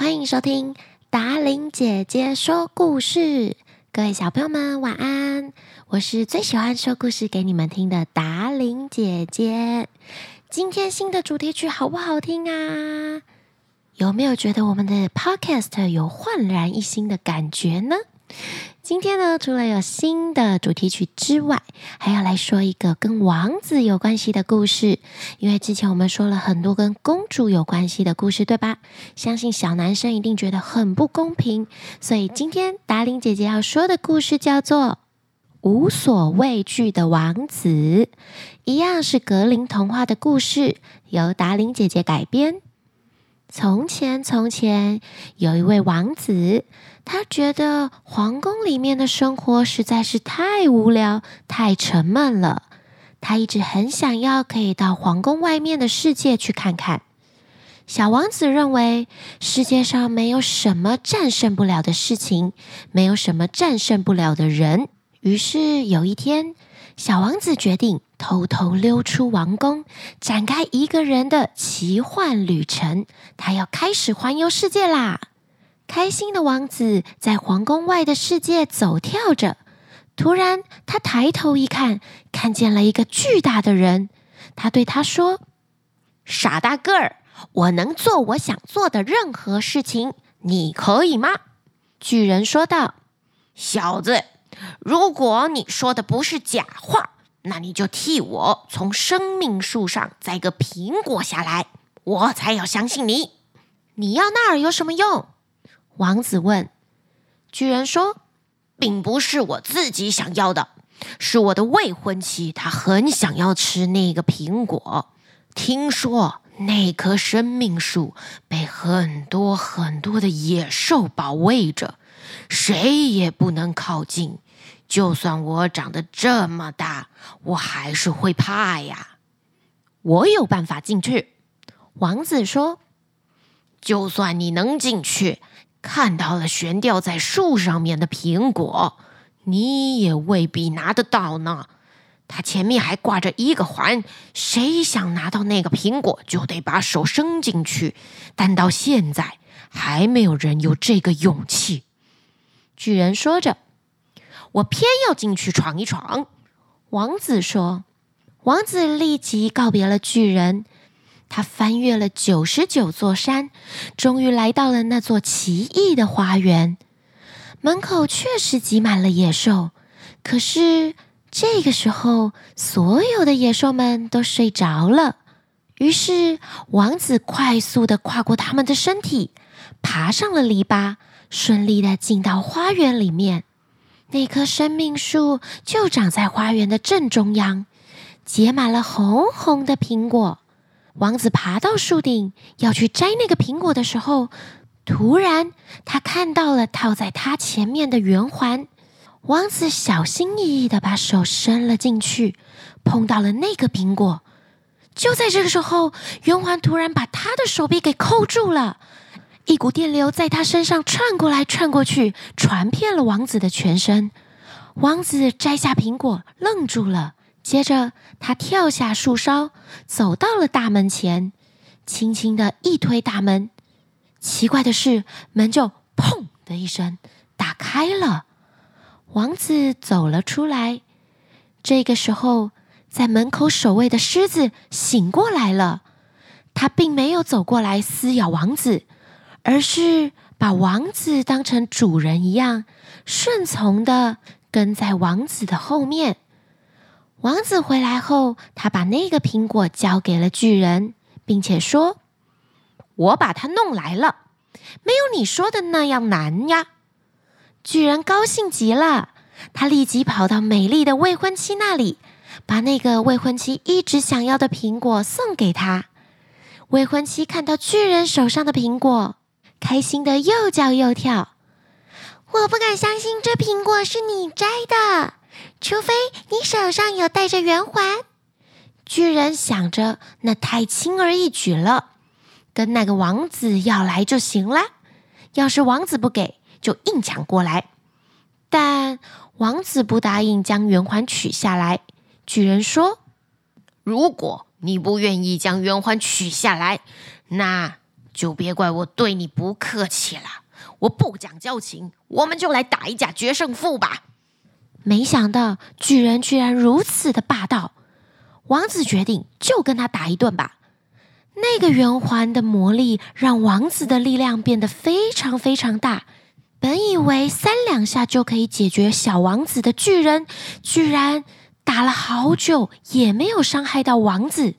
欢迎收听达琳姐姐说故事。各位小朋友们，晚安！我是最喜欢说故事给你们听的达琳姐姐。今天新的主题曲好不好听啊？有没有觉得我们的 Podcast 有焕然一新的感觉呢？今天呢，除了有新的主题曲之外，还要来说一个跟王子有关系的故事。因为之前我们说了很多跟公主有关系的故事，对吧？相信小男生一定觉得很不公平，所以今天达伶姐姐要说的故事叫做《无所畏惧的王子》，一样是格林童话的故事，由达伶姐姐改编。从前，从前有一位王子，他觉得皇宫里面的生活实在是太无聊、太沉闷了。他一直很想要可以到皇宫外面的世界去看看。小王子认为世界上没有什么战胜不了的事情，没有什么战胜不了的人。于是有一天，小王子决定偷偷溜出王宫，展开一个人的奇幻旅程。他要开始环游世界啦！开心的王子在皇宫外的世界走跳着，突然他抬头一看，看见了一个巨大的人。他对他说：“傻大个儿，我能做我想做的任何事情，你可以吗？”巨人说道：“小子。”如果你说的不是假话，那你就替我从生命树上摘个苹果下来，我才要相信你。你要那儿有什么用？王子问。巨人说：“并不是我自己想要的，是我的未婚妻，她很想要吃那个苹果。听说那棵生命树被很多很多的野兽保卫着，谁也不能靠近。”就算我长得这么大，我还是会怕呀。我有办法进去。王子说：“就算你能进去，看到了悬吊在树上面的苹果，你也未必拿得到呢。它前面还挂着一个环，谁想拿到那个苹果，就得把手伸进去。但到现在，还没有人有这个勇气。”巨人说着。我偏要进去闯一闯，王子说。王子立即告别了巨人，他翻越了九十九座山，终于来到了那座奇异的花园。门口确实挤满了野兽，可是这个时候，所有的野兽们都睡着了。于是，王子快速地跨过他们的身体，爬上了篱笆，顺利地进到花园里面。那棵生命树就长在花园的正中央，结满了红红的苹果。王子爬到树顶要去摘那个苹果的时候，突然他看到了套在他前面的圆环。王子小心翼翼的把手伸了进去，碰到了那个苹果。就在这个时候，圆环突然把他的手臂给扣住了。一股电流在他身上窜过来、窜过去，传遍了王子的全身。王子摘下苹果，愣住了。接着，他跳下树梢，走到了大门前，轻轻地一推大门。奇怪的是，门就“砰”的一声打开了。王子走了出来。这个时候，在门口守卫的狮子醒过来了。他并没有走过来撕咬王子。而是把王子当成主人一样，顺从的跟在王子的后面。王子回来后，他把那个苹果交给了巨人，并且说：“我把它弄来了，没有你说的那样难呀。”巨人高兴极了，他立即跑到美丽的未婚妻那里，把那个未婚妻一直想要的苹果送给他。未婚妻看到巨人手上的苹果，开心的又叫又跳，我不敢相信这苹果是你摘的，除非你手上有戴着圆环。巨人想着，那太轻而易举了，跟那个王子要来就行了。要是王子不给，就硬抢过来。但王子不答应将圆环取下来。巨人说：“如果你不愿意将圆环取下来，那……”就别怪我对你不客气了。我不讲交情，我们就来打一架决胜负吧。没想到巨人居然如此的霸道，王子决定就跟他打一顿吧。那个圆环的魔力让王子的力量变得非常非常大。本以为三两下就可以解决小王子的巨人，居然打了好久也没有伤害到王子。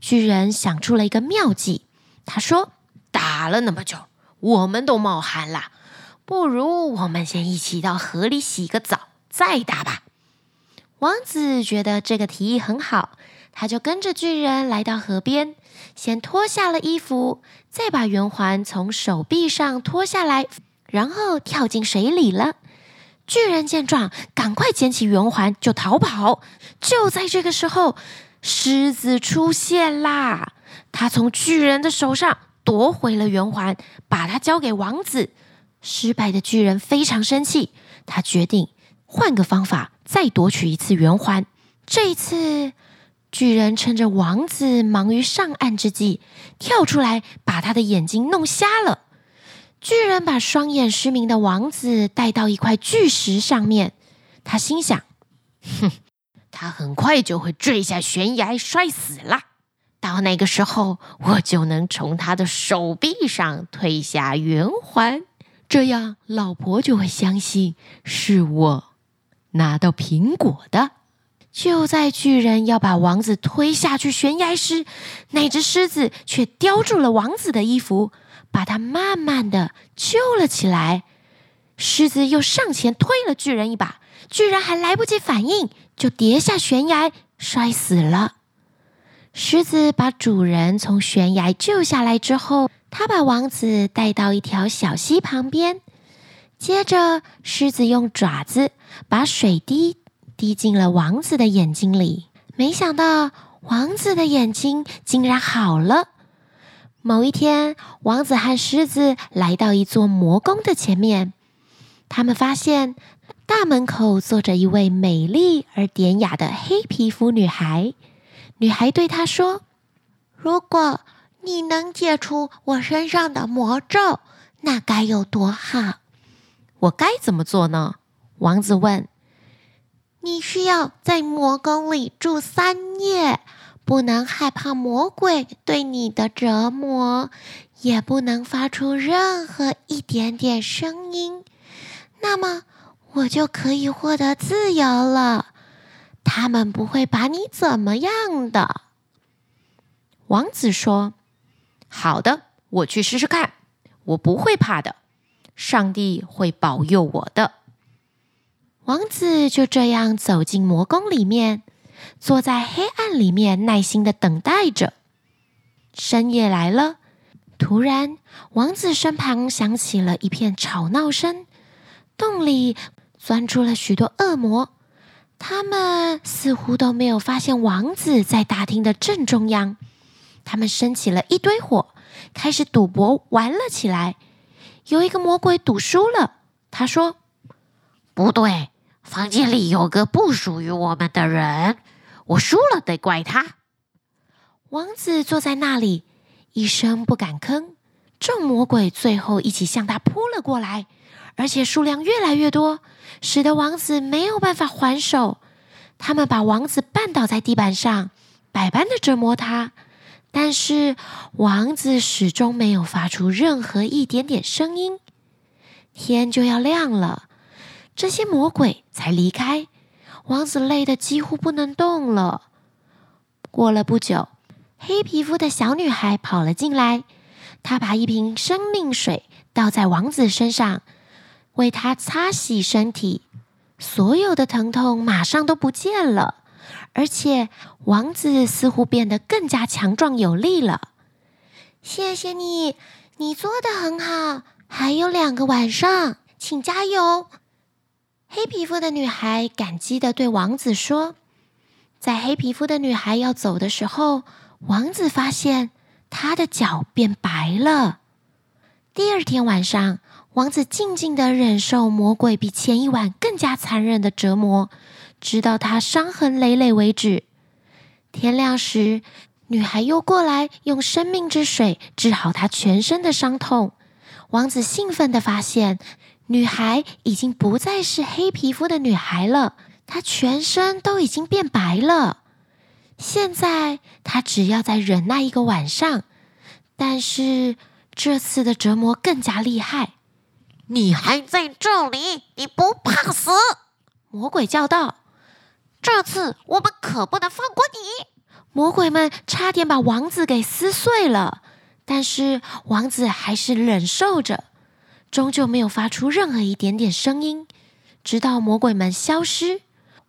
巨人想出了一个妙计，他说：“打了那么久，我们都冒汗了，不如我们先一起到河里洗个澡，再打吧。”王子觉得这个提议很好，他就跟着巨人来到河边，先脱下了衣服，再把圆环从手臂上脱下来。然后跳进水里了。巨人见状，赶快捡起圆环就逃跑。就在这个时候，狮子出现啦！他从巨人的手上夺回了圆环，把它交给王子。失败的巨人非常生气，他决定换个方法再夺取一次圆环。这一次，巨人趁着王子忙于上岸之际，跳出来把他的眼睛弄瞎了。巨人把双眼失明的王子带到一块巨石上面，他心想：“哼，他很快就会坠下悬崖摔死了。到那个时候，我就能从他的手臂上退下圆环，这样老婆就会相信是我拿到苹果的。”就在巨人要把王子推下去悬崖时，那只狮子却叼住了王子的衣服。把他慢慢的救了起来，狮子又上前推了巨人一把，巨人还来不及反应，就跌下悬崖，摔死了。狮子把主人从悬崖救下来之后，他把王子带到一条小溪旁边，接着狮子用爪子把水滴滴进了王子的眼睛里，没想到王子的眼睛竟然好了。某一天，王子和狮子来到一座魔宫的前面，他们发现大门口坐着一位美丽而典雅的黑皮肤女孩。女孩对他说：“如果你能解除我身上的魔咒，那该有多好！”“我该怎么做呢？”王子问。“你需要在魔宫里住三夜。”不能害怕魔鬼对你的折磨，也不能发出任何一点点声音，那么我就可以获得自由了。他们不会把你怎么样的。王子说：“好的，我去试试看，我不会怕的，上帝会保佑我的。”王子就这样走进魔宫里面。坐在黑暗里面，耐心的等待着。深夜来了，突然，王子身旁响起了一片吵闹声，洞里钻出了许多恶魔。他们似乎都没有发现王子在大厅的正中央。他们生起了一堆火，开始赌博玩了起来。有一个魔鬼赌输了，他说：“不对，房间里有个不属于我们的人。”我输了，得怪他。王子坐在那里，一声不敢吭。众魔鬼最后一起向他扑了过来，而且数量越来越多，使得王子没有办法还手。他们把王子绊倒在地板上，百般的折磨他。但是王子始终没有发出任何一点点声音。天就要亮了，这些魔鬼才离开。王子累得几乎不能动了。过了不久，黑皮肤的小女孩跑了进来，她把一瓶生命水倒在王子身上，为他擦洗身体。所有的疼痛马上都不见了，而且王子似乎变得更加强壮有力了。谢谢你，你做得很好。还有两个晚上，请加油。黑皮肤的女孩感激地对王子说：“在黑皮肤的女孩要走的时候，王子发现她的脚变白了。第二天晚上，王子静静地忍受魔鬼比前一晚更加残忍的折磨，直到他伤痕累累为止。天亮时，女孩又过来用生命之水治好她全身的伤痛。王子兴奋地发现，女孩已经不再是黑皮肤的女孩了，她全身都已经变白了。现在他只要再忍耐一个晚上，但是这次的折磨更加厉害。你还在这里？你不怕死？魔鬼叫道：“这次我们可不能放过你！”魔鬼们差点把王子给撕碎了，但是王子还是忍受着，终究没有发出任何一点点声音。直到魔鬼们消失，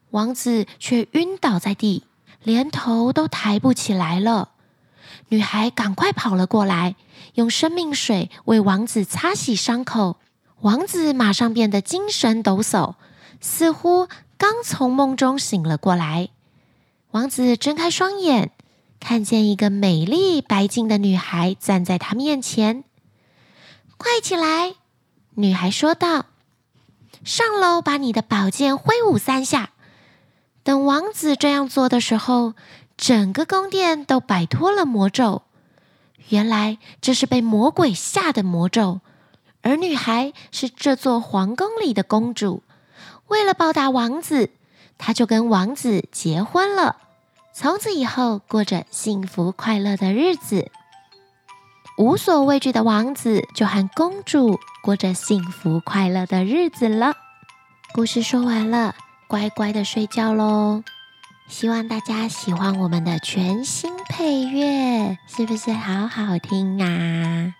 王子却晕倒在地，连头都抬不起来了。女孩赶快跑了过来，用生命水为王子擦洗伤口。王子马上变得精神抖擞，似乎刚从梦中醒了过来。王子睁开双眼，看见一个美丽白净的女孩站在他面前。“快起来！”女孩说道，“上楼把你的宝剑挥舞三下。”等王子这样做的时候，整个宫殿都摆脱了魔咒。原来这是被魔鬼下的魔咒，而女孩是这座皇宫里的公主。为了报答王子，她就跟王子结婚了。从此以后，过着幸福快乐的日子。无所畏惧的王子就和公主过着幸福快乐的日子了。故事说完了，乖乖的睡觉喽。希望大家喜欢我们的全新配乐，是不是好好听啊？